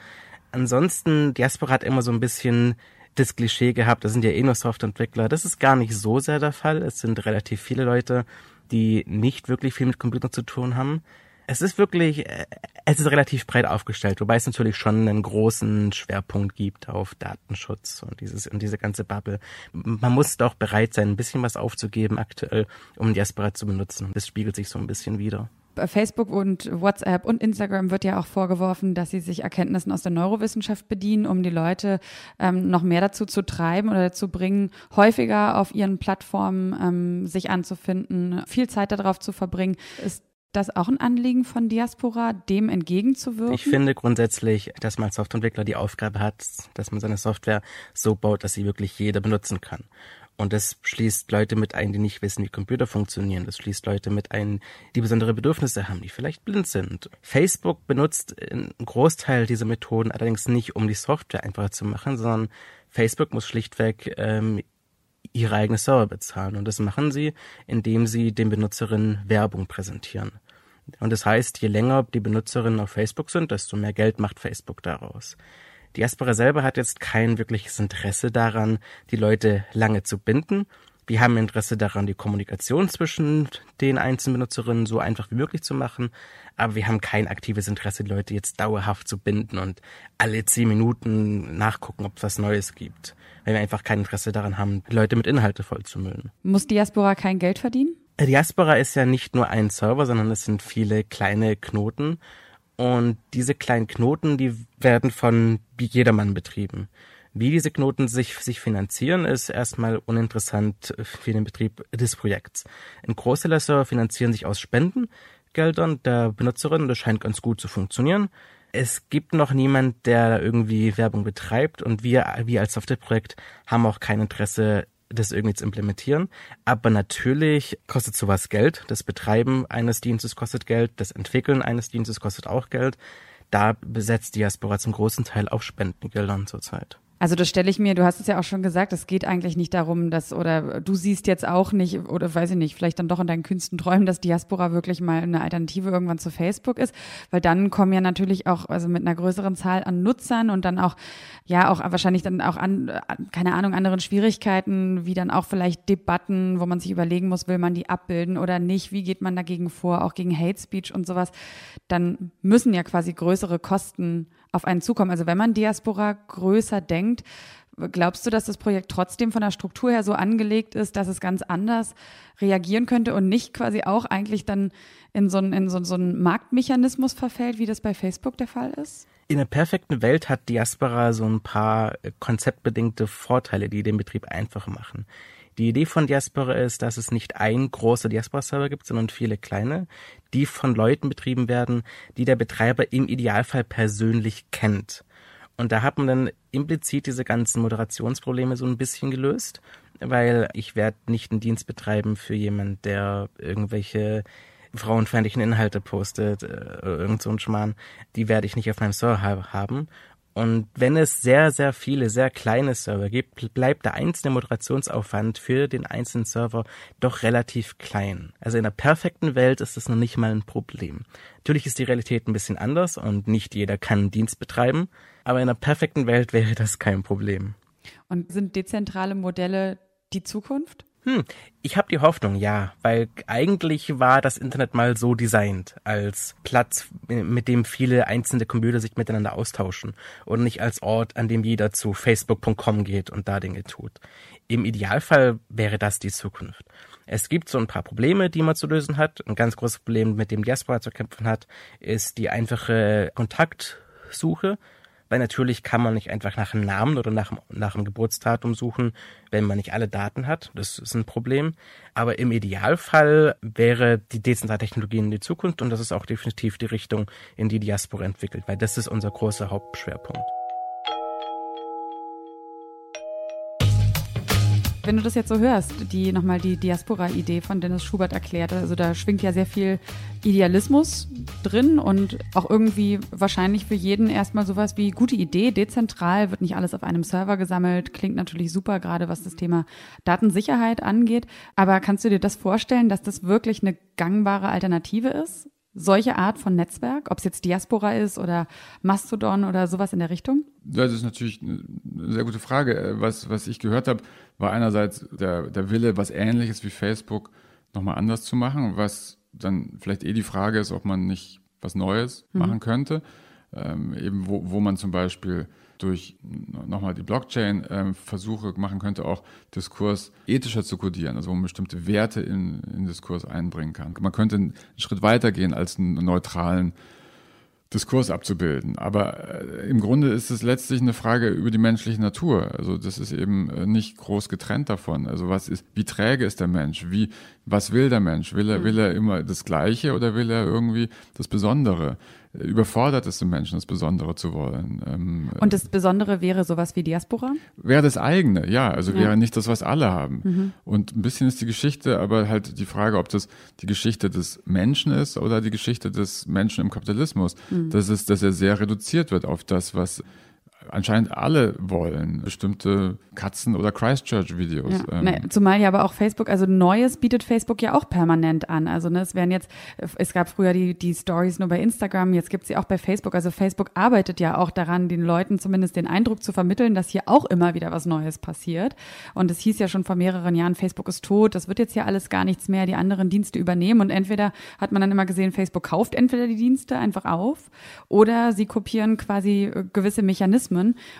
Ansonsten, Diaspora hat immer so ein bisschen das Klischee gehabt, das sind ja eh nur Softwareentwickler. Das ist gar nicht so sehr der Fall. Es sind relativ viele Leute, die nicht wirklich viel mit Computern zu tun haben. Es ist wirklich, äh, es ist relativ breit aufgestellt, wobei es natürlich schon einen großen Schwerpunkt gibt auf Datenschutz und dieses und diese ganze Bubble. Man muss doch bereit sein, ein bisschen was aufzugeben aktuell, um Diaspora zu benutzen. Das spiegelt sich so ein bisschen wieder. Facebook und WhatsApp und Instagram wird ja auch vorgeworfen, dass sie sich Erkenntnissen aus der Neurowissenschaft bedienen, um die Leute ähm, noch mehr dazu zu treiben oder dazu bringen, häufiger auf ihren Plattformen ähm, sich anzufinden, viel Zeit darauf zu verbringen. Ist das auch ein Anliegen von Diaspora, dem entgegenzuwirken? Ich finde grundsätzlich, dass man als Softwareentwickler die Aufgabe hat, dass man seine Software so baut, dass sie wirklich jeder benutzen kann. Und das schließt Leute mit ein, die nicht wissen, wie Computer funktionieren. Das schließt Leute mit ein, die besondere Bedürfnisse haben, die vielleicht blind sind. Facebook benutzt einen Großteil dieser Methoden allerdings nicht, um die Software einfacher zu machen, sondern Facebook muss schlichtweg ähm, ihre eigene Server bezahlen. Und das machen sie, indem sie den Benutzerinnen Werbung präsentieren. Und das heißt, je länger die Benutzerinnen auf Facebook sind, desto mehr Geld macht Facebook daraus. Diaspora selber hat jetzt kein wirkliches Interesse daran, die Leute lange zu binden. Wir haben Interesse daran, die Kommunikation zwischen den einzelnen Benutzerinnen so einfach wie möglich zu machen, aber wir haben kein aktives Interesse, die Leute jetzt dauerhaft zu binden und alle zehn Minuten nachgucken, ob es was Neues gibt, weil wir einfach kein Interesse daran haben, Leute mit Inhalte vollzumüllen. Muss Diaspora kein Geld verdienen? Diaspora ist ja nicht nur ein Server, sondern es sind viele kleine Knoten und diese kleinen Knoten, die werden von jedermann betrieben. Wie diese Knoten sich, sich finanzieren, ist erstmal uninteressant für den Betrieb des Projekts. Ein Großteil finanzieren sich aus Spendengeldern der Benutzerin. Das scheint ganz gut zu funktionieren. Es gibt noch niemand, der irgendwie Werbung betreibt und wir, wir als Softwareprojekt haben auch kein Interesse, das irgendwie zu implementieren. Aber natürlich kostet sowas Geld. Das Betreiben eines Dienstes kostet Geld. Das Entwickeln eines Dienstes kostet auch Geld. Da besetzt Diaspora zum großen Teil auf Spendengeldern zurzeit. Also das stelle ich mir, du hast es ja auch schon gesagt, es geht eigentlich nicht darum, dass, oder du siehst jetzt auch nicht, oder weiß ich nicht, vielleicht dann doch in deinen kühnsten Träumen, dass Diaspora wirklich mal eine Alternative irgendwann zu Facebook ist, weil dann kommen ja natürlich auch, also mit einer größeren Zahl an Nutzern und dann auch, ja, auch wahrscheinlich dann auch an, keine Ahnung, anderen Schwierigkeiten, wie dann auch vielleicht Debatten, wo man sich überlegen muss, will man die abbilden oder nicht, wie geht man dagegen vor, auch gegen Hate Speech und sowas, dann müssen ja quasi größere Kosten auf einen zukommen. Also wenn man Diaspora größer denkt, glaubst du, dass das Projekt trotzdem von der Struktur her so angelegt ist, dass es ganz anders reagieren könnte und nicht quasi auch eigentlich dann in so einen, in so, so einen Marktmechanismus verfällt, wie das bei Facebook der Fall ist? In der perfekten Welt hat Diaspora so ein paar konzeptbedingte Vorteile, die den Betrieb einfach machen. Die Idee von Diaspora ist, dass es nicht ein großer Diaspora-Server gibt, sondern viele kleine, die von Leuten betrieben werden, die der Betreiber im Idealfall persönlich kennt. Und da hat man dann implizit diese ganzen Moderationsprobleme so ein bisschen gelöst, weil ich werde nicht einen Dienst betreiben für jemand, der irgendwelche frauenfeindlichen Inhalte postet, äh, irgend so ein Schmarrn, die werde ich nicht auf meinem Server haben. Und wenn es sehr, sehr viele, sehr kleine Server gibt, bleibt der einzelne Moderationsaufwand für den einzelnen Server doch relativ klein. Also in der perfekten Welt ist das noch nicht mal ein Problem. Natürlich ist die Realität ein bisschen anders und nicht jeder kann einen Dienst betreiben, aber in der perfekten Welt *laughs* wäre das kein Problem. Und sind dezentrale Modelle die Zukunft? Hm, ich habe die Hoffnung, ja, weil eigentlich war das Internet mal so designt als Platz, mit dem viele einzelne Computer sich miteinander austauschen und nicht als Ort, an dem jeder zu facebook.com geht und da Dinge tut. Im Idealfall wäre das die Zukunft. Es gibt so ein paar Probleme, die man zu lösen hat. Ein ganz großes Problem, mit dem Diaspora zu kämpfen hat, ist die einfache Kontaktsuche weil natürlich kann man nicht einfach nach einem Namen oder nach, nach einem Geburtsdatum suchen, wenn man nicht alle Daten hat. Das ist ein Problem. Aber im Idealfall wäre die dezentrale Technologie in die Zukunft und das ist auch definitiv die Richtung, in die Diaspora entwickelt, weil das ist unser großer Hauptschwerpunkt. Wenn du das jetzt so hörst, die nochmal die Diaspora-Idee von Dennis Schubert erklärt, also da schwingt ja sehr viel Idealismus drin und auch irgendwie wahrscheinlich für jeden erstmal sowas wie gute Idee, dezentral, wird nicht alles auf einem Server gesammelt, klingt natürlich super, gerade was das Thema Datensicherheit angeht. Aber kannst du dir das vorstellen, dass das wirklich eine gangbare Alternative ist? Solche Art von Netzwerk, ob es jetzt Diaspora ist oder Mastodon oder sowas in der Richtung? Das ist natürlich eine sehr gute Frage. Was, was ich gehört habe, war einerseits der, der Wille, was ähnliches wie Facebook nochmal anders zu machen, was dann vielleicht eh die Frage ist, ob man nicht was Neues mhm. machen könnte. Ähm, eben wo, wo man zum Beispiel durch nochmal die Blockchain-Versuche ähm, machen könnte, auch Diskurs ethischer zu kodieren, also wo man bestimmte Werte in, in Diskurs einbringen kann. Man könnte einen Schritt weiter gehen als einen neutralen Diskurs abzubilden. Aber äh, im Grunde ist es letztlich eine Frage über die menschliche Natur. Also das ist eben äh, nicht groß getrennt davon. Also was ist, wie träge ist der Mensch? Wie, was will der Mensch? Will er, mhm. will er immer das Gleiche oder will er irgendwie das Besondere? Überfordert es den Menschen, das Besondere zu wollen. Ähm, Und das Besondere wäre sowas wie Diaspora? Wäre das eigene, ja. Also ja. wäre nicht das, was alle haben. Mhm. Und ein bisschen ist die Geschichte, aber halt die Frage, ob das die Geschichte des Menschen ist oder die Geschichte des Menschen im Kapitalismus. Mhm. Das ist, dass er sehr reduziert wird auf das, was anscheinend alle wollen. Bestimmte Katzen- oder Christchurch-Videos. Ja. Ähm. Ne, zumal ja aber auch Facebook, also Neues bietet Facebook ja auch permanent an. Also ne, es werden jetzt, es gab früher die, die Stories nur bei Instagram, jetzt gibt es sie auch bei Facebook. Also Facebook arbeitet ja auch daran, den Leuten zumindest den Eindruck zu vermitteln, dass hier auch immer wieder was Neues passiert. Und es hieß ja schon vor mehreren Jahren, Facebook ist tot, das wird jetzt ja alles gar nichts mehr, die anderen Dienste übernehmen. Und entweder hat man dann immer gesehen, Facebook kauft entweder die Dienste einfach auf oder sie kopieren quasi äh, gewisse Mechanismen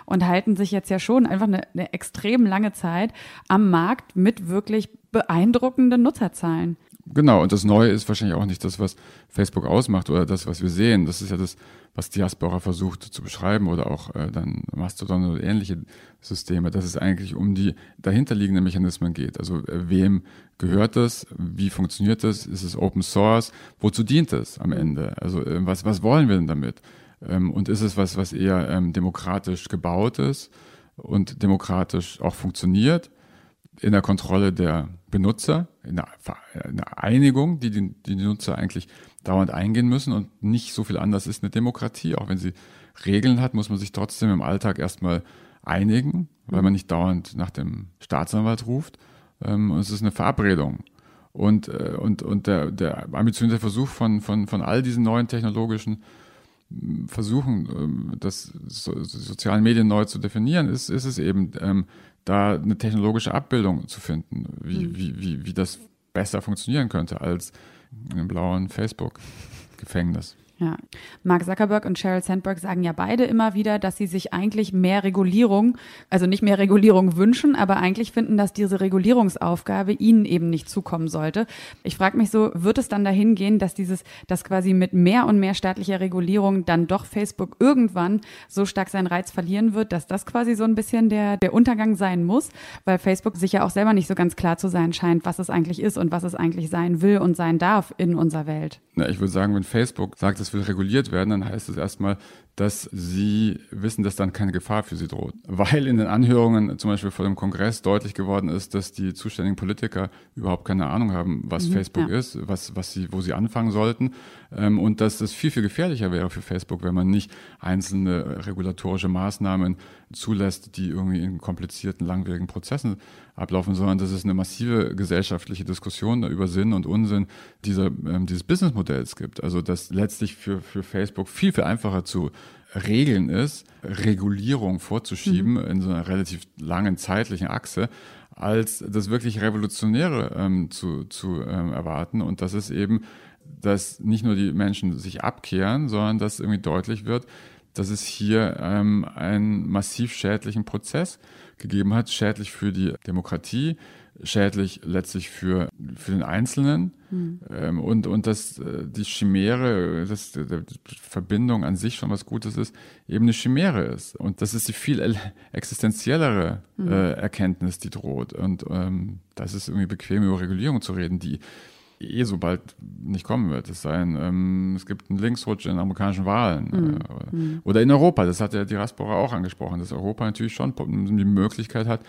und halten sich jetzt ja schon einfach eine, eine extrem lange Zeit am Markt mit wirklich beeindruckenden Nutzerzahlen. Genau, und das Neue ist wahrscheinlich auch nicht das, was Facebook ausmacht oder das, was wir sehen. Das ist ja das, was Diaspora versucht zu beschreiben oder auch äh, dann Mastodon oder ähnliche Systeme, dass es eigentlich um die dahinterliegenden Mechanismen geht. Also äh, wem gehört das? Wie funktioniert das? Ist es Open Source? Wozu dient es am Ende? Also äh, was, was wollen wir denn damit? Ähm, und ist es was, was eher ähm, demokratisch gebaut ist und demokratisch auch funktioniert? in der Kontrolle der Benutzer, in der, in der Einigung, die, die die Nutzer eigentlich dauernd eingehen müssen und nicht so viel anders ist eine Demokratie. Auch wenn sie Regeln hat, muss man sich trotzdem im Alltag erstmal einigen, weil man nicht dauernd nach dem Staatsanwalt ruft. Ähm, und es ist eine Verabredung. Und, äh, und, und der, der ambitionierte Versuch von, von, von all diesen neuen technologischen Versuchen, ähm, das so, sozialen Medien neu zu definieren, ist, ist es eben, ähm, da eine technologische Abbildung zu finden, wie, mhm. wie, wie, wie das besser funktionieren könnte als in einem blauen Facebook-Gefängnis. Ja. Mark Zuckerberg und Sheryl Sandberg sagen ja beide immer wieder, dass sie sich eigentlich mehr Regulierung, also nicht mehr Regulierung wünschen, aber eigentlich finden, dass diese Regulierungsaufgabe ihnen eben nicht zukommen sollte. Ich frage mich so, wird es dann dahin gehen, dass dieses, dass quasi mit mehr und mehr staatlicher Regulierung dann doch Facebook irgendwann so stark seinen Reiz verlieren wird, dass das quasi so ein bisschen der, der Untergang sein muss, weil Facebook sich ja auch selber nicht so ganz klar zu sein scheint, was es eigentlich ist und was es eigentlich sein will und sein darf in unserer Welt. Na, ich würde sagen, wenn Facebook sagt, es will reguliert werden, dann heißt es erstmal, dass sie wissen, dass dann keine Gefahr für sie droht. Weil in den Anhörungen zum Beispiel vor dem Kongress deutlich geworden ist, dass die zuständigen Politiker überhaupt keine Ahnung haben, was mhm, Facebook ja. ist, was, was sie, wo sie anfangen sollten. Ähm, und dass es viel, viel gefährlicher wäre für Facebook, wenn man nicht einzelne regulatorische Maßnahmen zulässt, die irgendwie in komplizierten, langwierigen Prozessen ablaufen, sondern dass es eine massive gesellschaftliche Diskussion über Sinn und Unsinn dieser, ähm, dieses Businessmodells gibt. Also dass letztlich für, für Facebook viel, viel einfacher zu regeln ist, Regulierung vorzuschieben mhm. in so einer relativ langen zeitlichen Achse, als das wirklich Revolutionäre ähm, zu, zu ähm, erwarten. Und das ist eben, dass nicht nur die Menschen sich abkehren, sondern dass irgendwie deutlich wird, dass es hier ähm, einen massiv schädlichen Prozess gegeben hat, schädlich für die Demokratie, schädlich letztlich für, für den Einzelnen mhm. ähm, und, und dass äh, die Chimäre, dass die, Verbindung an sich schon was Gutes ist, eben eine Chimäre ist. Und das ist die viel existenziellere mhm. äh, Erkenntnis, die droht. Und ähm, das ist irgendwie bequem, über Regulierung zu reden, die eh so bald nicht kommen wird. Es sei denn, ähm, es gibt einen Linksrutsch in amerikanischen Wahlen mhm. äh, mhm. oder in Europa. Das hat ja die Raspora auch angesprochen, dass Europa natürlich schon die Möglichkeit hat,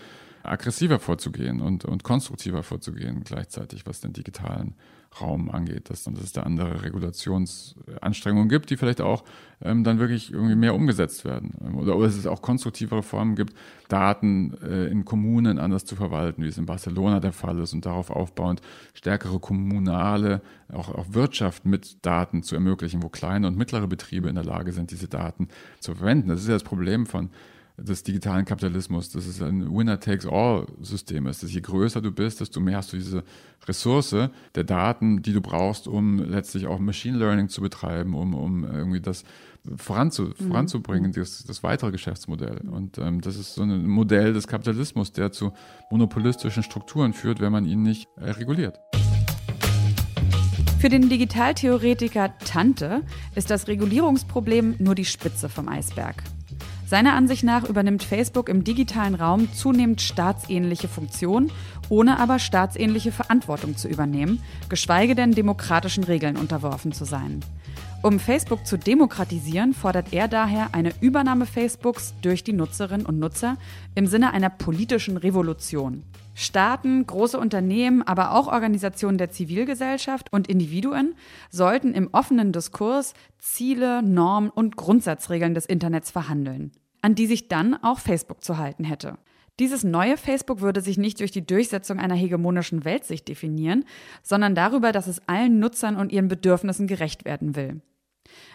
aggressiver vorzugehen und, und konstruktiver vorzugehen gleichzeitig, was den digitalen Raum angeht, dass, dass es da andere Regulationsanstrengungen gibt, die vielleicht auch ähm, dann wirklich irgendwie mehr umgesetzt werden. Oder, oder dass es auch konstruktivere Formen gibt, Daten äh, in Kommunen anders zu verwalten, wie es in Barcelona der Fall ist und darauf aufbauend stärkere kommunale, auch, auch Wirtschaft mit Daten zu ermöglichen, wo kleine und mittlere Betriebe in der Lage sind, diese Daten zu verwenden. Das ist ja das Problem von des digitalen Kapitalismus, dass es ein Winner-Takes-All-System ist. Dass je größer du bist, desto mehr hast du diese Ressource der Daten, die du brauchst, um letztlich auch Machine Learning zu betreiben, um, um irgendwie das voranzu, mhm. voranzubringen, das, das weitere Geschäftsmodell. Und ähm, das ist so ein Modell des Kapitalismus, der zu monopolistischen Strukturen führt, wenn man ihn nicht äh, reguliert. Für den Digitaltheoretiker Tante ist das Regulierungsproblem nur die Spitze vom Eisberg. Seiner Ansicht nach übernimmt Facebook im digitalen Raum zunehmend staatsähnliche Funktionen, ohne aber staatsähnliche Verantwortung zu übernehmen, geschweige denn demokratischen Regeln unterworfen zu sein. Um Facebook zu demokratisieren, fordert er daher eine Übernahme Facebooks durch die Nutzerinnen und Nutzer im Sinne einer politischen Revolution. Staaten, große Unternehmen, aber auch Organisationen der Zivilgesellschaft und Individuen sollten im offenen Diskurs Ziele, Normen und Grundsatzregeln des Internets verhandeln. an die sich dann auch Facebook zu halten hätte. Dieses neue Facebook würde sich nicht durch die Durchsetzung einer hegemonischen Weltsicht definieren, sondern darüber, dass es allen Nutzern und ihren Bedürfnissen gerecht werden will.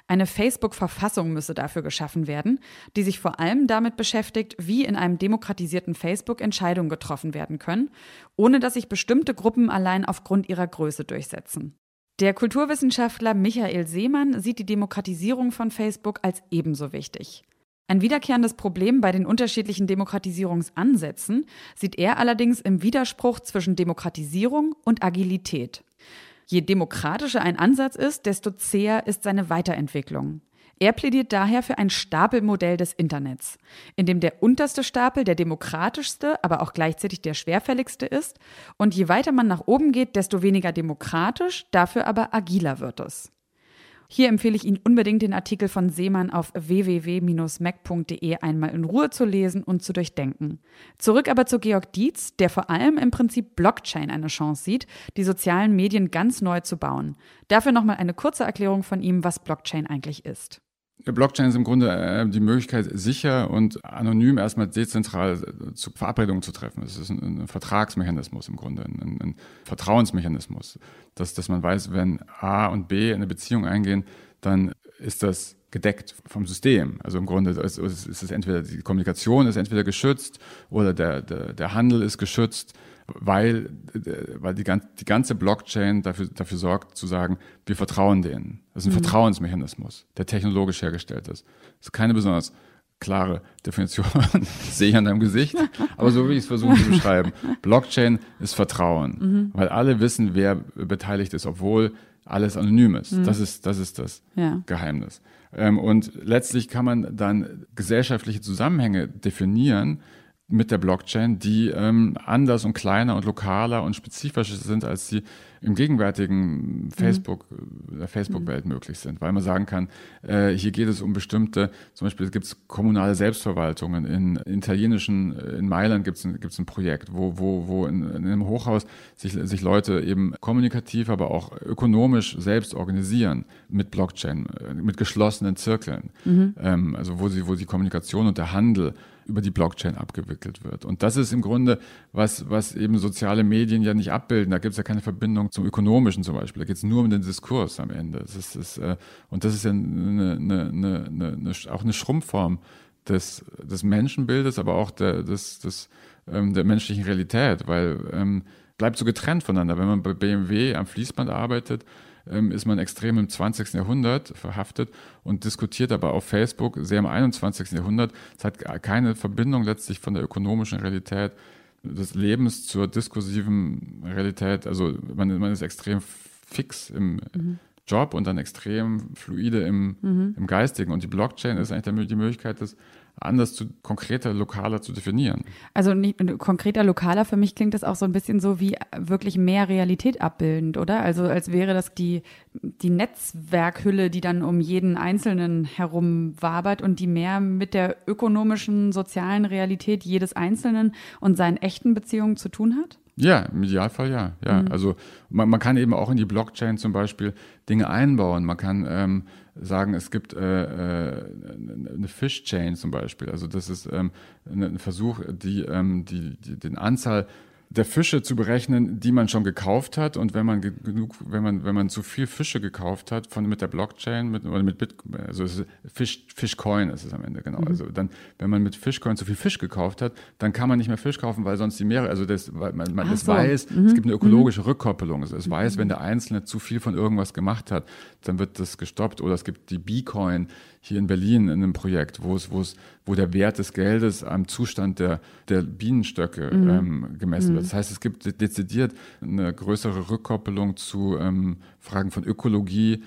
Eine Facebook-Verfassung müsse dafür geschaffen werden, die sich vor allem damit beschäftigt, wie in einem demokratisierten Facebook Entscheidungen getroffen werden können, ohne dass sich bestimmte Gruppen allein aufgrund ihrer Größe durchsetzen. Der Kulturwissenschaftler Michael Seemann sieht die Demokratisierung von Facebook als ebenso wichtig. Ein wiederkehrendes Problem bei den unterschiedlichen Demokratisierungsansätzen sieht er allerdings im Widerspruch zwischen Demokratisierung und Agilität. Je demokratischer ein Ansatz ist, desto zäher ist seine Weiterentwicklung. Er plädiert daher für ein Stapelmodell des Internets, in dem der unterste Stapel der demokratischste, aber auch gleichzeitig der schwerfälligste ist. Und je weiter man nach oben geht, desto weniger demokratisch, dafür aber agiler wird es. Hier empfehle ich Ihnen unbedingt den Artikel von Seemann auf www.mac.de einmal in Ruhe zu lesen und zu durchdenken. Zurück aber zu Georg Dietz, der vor allem im Prinzip Blockchain eine Chance sieht, die sozialen Medien ganz neu zu bauen. Dafür nochmal eine kurze Erklärung von ihm, was Blockchain eigentlich ist. Blockchain ist im Grunde äh, die Möglichkeit, sicher und anonym erstmal dezentral äh, zu Verabredungen zu treffen. Es ist ein, Vertragsmechanismus im Grunde, ein, ein Vertrauensmechanismus, dass, dass man weiß, wenn A und B eine Beziehung eingehen, dann ist das gedeckt vom System. Also im Grunde ist, ist es entweder die Kommunikation ist entweder geschützt oder der, der, der Handel ist geschützt weil, weil die, die ganze Blockchain dafür, dafür sorgt, zu sagen, wir vertrauen denen. Das ist ein mhm. Vertrauensmechanismus, der technologisch hergestellt ist. Das ist keine besonders klare Definition, *laughs* sehe ich an deinem Gesicht, aber so wie ich es versuche zu beschreiben. Blockchain ist Vertrauen, mhm. weil alle wissen, wer beteiligt ist, obwohl alles anonym ist. Mhm. Das ist das, ist das ja. Geheimnis. Ähm, und letztlich kann man dann gesellschaftliche Zusammenhänge definieren, mit der Blockchain, die ähm, anders und kleiner und lokaler und spezifischer sind, als sie im gegenwärtigen Facebook, mhm. der Facebook-Welt mhm. möglich sind. Weil man sagen kann, äh, hier geht es um bestimmte, zum Beispiel gibt es kommunale Selbstverwaltungen. In, in italienischen, äh, in Mailand gibt es ein, gibt's ein Projekt, wo, wo, wo in, in einem Hochhaus sich, sich Leute eben kommunikativ, aber auch ökonomisch selbst organisieren mit Blockchain, äh, mit geschlossenen Zirkeln. Mhm. Ähm, also wo sie, wo die Kommunikation und der Handel über die Blockchain abgewickelt wird. Und das ist im Grunde, was, was eben soziale Medien ja nicht abbilden. Da gibt es ja keine Verbindung zum Ökonomischen zum Beispiel. Da geht es nur um den Diskurs am Ende. Das ist, das, äh, und das ist ja eine, eine, eine, auch eine Schrumpfform des, des Menschenbildes, aber auch der, des, des, ähm, der menschlichen Realität, weil ähm, bleibt so getrennt voneinander. Wenn man bei BMW am Fließband arbeitet, ist man extrem im 20. Jahrhundert verhaftet und diskutiert aber auf Facebook sehr im 21. Jahrhundert. Es hat keine Verbindung letztlich von der ökonomischen Realität des Lebens zur diskursiven Realität. Also man, man ist extrem fix im mhm. Job und dann extrem fluide im, mhm. im Geistigen. Und die Blockchain ist eigentlich die Möglichkeit, das anders zu konkreter, lokaler zu definieren. Also nicht, konkreter, lokaler, für mich klingt das auch so ein bisschen so wie wirklich mehr Realität abbildend, oder? Also als wäre das die, die Netzwerkhülle, die dann um jeden Einzelnen herum wabert und die mehr mit der ökonomischen, sozialen Realität jedes Einzelnen und seinen echten Beziehungen zu tun hat? Ja, im Idealfall ja. ja. Mhm. Also man, man, kann eben auch in die Blockchain zum Beispiel Dinge einbauen. Man kann ähm, sagen, es gibt äh, äh, eine Fish-Chain zum Beispiel. Also das ist ähm, ein Versuch, die, ähm, die, die den Anzahl der Fische zu berechnen, die man schon gekauft hat. Und wenn man genug, wenn man, wenn man zu viel Fische gekauft hat von mit der Blockchain, mit, oder mit Bitcoin, also es ist Fish, Fishcoin ist es am Ende, genau. Mhm. Also dann, wenn man mit Fishcoin zu viel Fisch gekauft hat, dann kann man nicht mehr Fisch kaufen, weil sonst die Meere, also das, man, man das so. weiß, mhm. es gibt eine ökologische mhm. Rückkoppelung. Also es mhm. weiß, wenn der Einzelne zu viel von irgendwas gemacht hat, dann wird das gestoppt. Oder es gibt die Bitcoin, hier in Berlin in einem Projekt, wo es, wo es, wo der Wert des Geldes am Zustand der, der Bienenstöcke mhm. ähm, gemessen wird. Mhm. Das heißt, es gibt dezidiert eine größere Rückkoppelung zu ähm, Fragen von Ökologie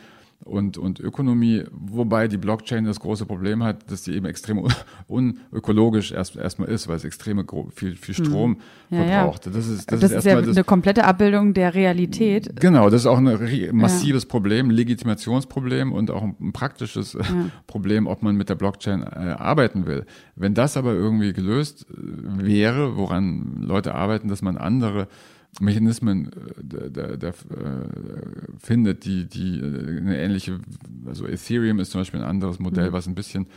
und, und Ökonomie, wobei die Blockchain das große Problem hat, dass die eben extrem unökologisch erst, erstmal ist, weil es extrem viel, viel hm. Strom ja, verbraucht. Das ist, das, das ist, ist ja das, eine komplette Abbildung der Realität. Genau, das ist auch ein massives ja. Problem, Legitimationsproblem und auch ein praktisches ja. Problem, ob man mit der Blockchain äh, arbeiten will. Wenn das aber irgendwie gelöst äh, wäre, woran Leute arbeiten, dass man andere Mechanismen äh, der, der, äh, findet, die, die äh, eine ähnliche, also Ethereum ist zum Beispiel ein anderes Modell, mhm. was ein bisschen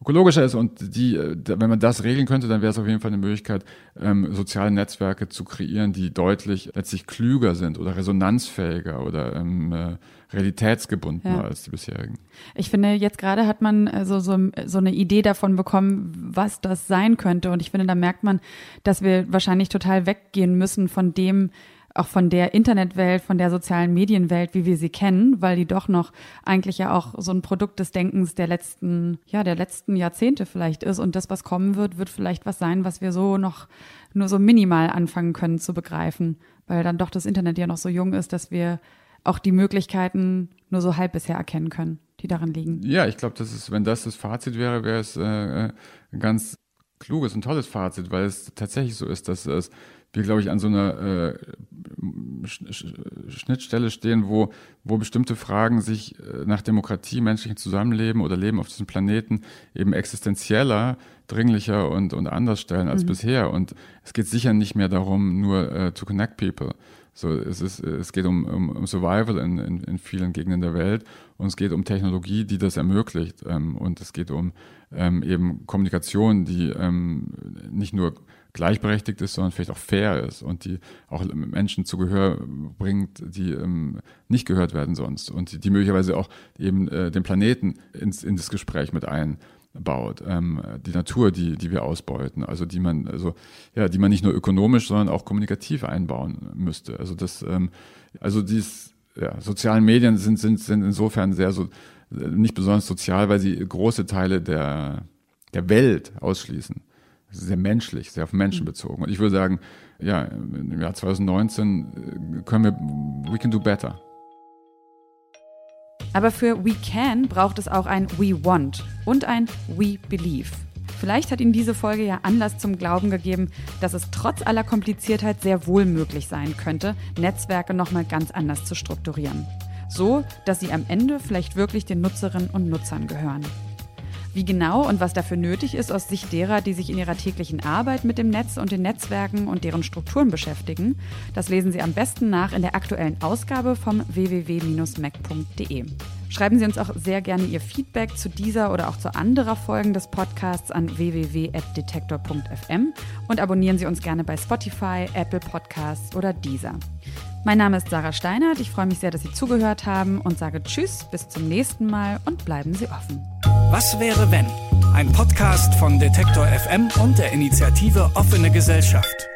ökologischer ist und die, wenn man das regeln könnte, dann wäre es auf jeden Fall eine Möglichkeit, ähm, soziale Netzwerke zu kreieren, die deutlich letztlich klüger sind oder resonanzfähiger oder ähm, äh, realitätsgebundener ja. als die bisherigen. Ich finde, jetzt gerade hat man äh, so, so, so eine Idee davon bekommen, was das sein könnte. Und ich finde, da merkt man, dass wir wahrscheinlich total weggehen müssen von dem, auch von der Internetwelt, von der sozialen Medienwelt, wie wir sie kennen, weil die doch noch eigentlich ja auch so ein Produkt des Denkens der letzten, ja, der letzten Jahrzehnte vielleicht ist. Und das, was kommen wird, wird vielleicht was sein, was wir so noch nur so minimal anfangen können zu begreifen, weil dann doch das Internet ja noch so jung ist, dass wir auch die Möglichkeiten nur so halb bisher erkennen können, die darin liegen. Ja, ich glaube, das ist, wenn das das Fazit wäre, wäre es äh, ein ganz kluges und tolles Fazit, weil es tatsächlich so ist, dass es wir, glaube ich, an so einer äh, Schnittstelle stehen, wo, wo bestimmte Fragen sich äh, nach Demokratie, menschlichem Zusammenleben oder Leben auf diesem Planeten eben existenzieller, dringlicher und, und anders stellen als mhm. bisher. Und es geht sicher nicht mehr darum, nur äh, to connect people. So, es, ist, es geht um, um, um Survival in, in, in vielen Gegenden der Welt und es geht um Technologie, die das ermöglicht. Ähm, und es geht um ähm, eben Kommunikation, die ähm, nicht nur gleichberechtigt ist, sondern vielleicht auch fair ist und die auch Menschen zu Gehör bringt, die ähm, nicht gehört werden sonst und die, die möglicherweise auch eben äh, den Planeten ins, in das Gespräch mit einbaut, ähm, die Natur, die, die wir ausbeuten, also die man, also ja, die man nicht nur ökonomisch, sondern auch kommunikativ einbauen müsste. Also das, ähm, also dies, ja, sozialen Medien sind, sind, sind insofern sehr so nicht besonders sozial, weil sie große Teile der, der Welt ausschließen sehr menschlich, sehr auf Menschen mhm. bezogen. Und ich würde sagen, ja, im Jahr 2019 äh, können wir, we can do better. Aber für We Can braucht es auch ein We Want und ein We Believe. Vielleicht hat Ihnen diese Folge ja Anlass zum Glauben gegeben, dass es trotz aller Kompliziertheit sehr wohl möglich sein könnte, Netzwerke nochmal ganz anders zu strukturieren. So, dass sie am Ende vielleicht wirklich den Nutzerinnen und Nutzern gehören. Wie genau und was dafür nötig ist aus Sicht derer, die sich in ihrer täglichen Arbeit mit dem Netz und den Netzwerken und deren Strukturen beschäftigen, das lesen Sie am besten nach in der aktuellen Ausgabe vom www.mac.de. Schreiben Sie uns auch sehr gerne Ihr Feedback zu dieser oder auch zu anderer Folgen des Podcasts an www.detektor.fm und abonnieren Sie uns gerne bei Spotify, Apple Podcasts oder Deezer. Mein Name ist Sarah Steinert. Ich freue mich sehr, dass Sie zugehört haben und sage Tschüss, bis zum nächsten Mal und bleiben Sie offen. Was wäre wenn? Ein Podcast von Detektor FM und der Initiative Offene Gesellschaft.